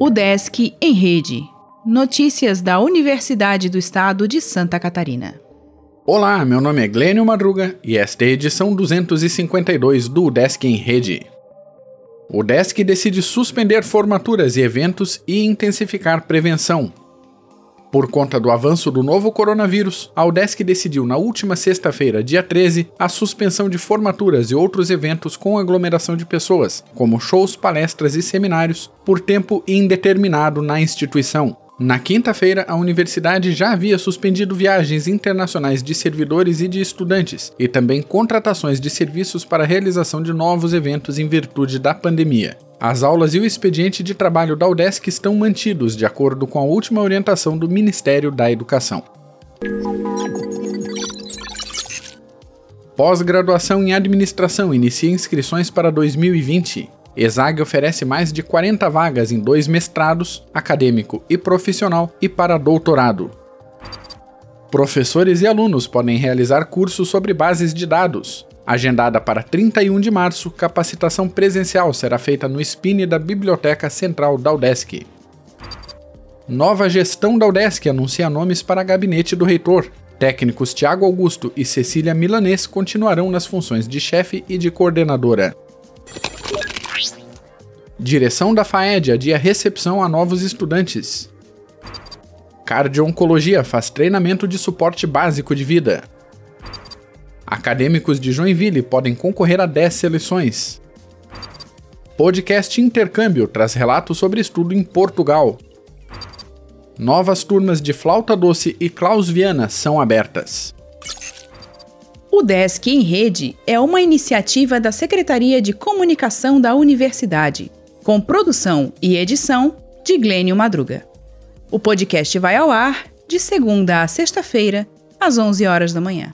O Desk em Rede. Notícias da Universidade do Estado de Santa Catarina. Olá, meu nome é Glênio Madruga e esta é a edição 252 do Desk em Rede. O Desk decide suspender formaturas e eventos e intensificar prevenção. Por conta do avanço do novo coronavírus, a UDESC decidiu na última sexta-feira, dia 13, a suspensão de formaturas e outros eventos com aglomeração de pessoas, como shows, palestras e seminários, por tempo indeterminado na instituição. Na quinta-feira, a universidade já havia suspendido viagens internacionais de servidores e de estudantes, e também contratações de serviços para a realização de novos eventos em virtude da pandemia. As aulas e o expediente de trabalho da UDESC estão mantidos, de acordo com a última orientação do Ministério da Educação. Pós-graduação em Administração inicia inscrições para 2020. ESAG oferece mais de 40 vagas em dois mestrados, acadêmico e profissional, e para doutorado. Professores e alunos podem realizar cursos sobre bases de dados. Agendada para 31 de março, capacitação presencial será feita no Spine da Biblioteca Central da UDESC. Nova gestão da UDESC anuncia nomes para gabinete do reitor. Técnicos Tiago Augusto e Cecília Milanês continuarão nas funções de chefe e de coordenadora. Direção da FAED adia recepção a novos estudantes. Cardio-Oncologia faz treinamento de suporte básico de vida. Acadêmicos de Joinville podem concorrer a 10 seleções. Podcast Intercâmbio traz relatos sobre estudo em Portugal. Novas turmas de flauta doce e Klaus Viana são abertas. O Desk em Rede é uma iniciativa da Secretaria de Comunicação da Universidade com produção e edição de Glênio Madruga. O podcast vai ao ar de segunda a sexta-feira, às 11 horas da manhã.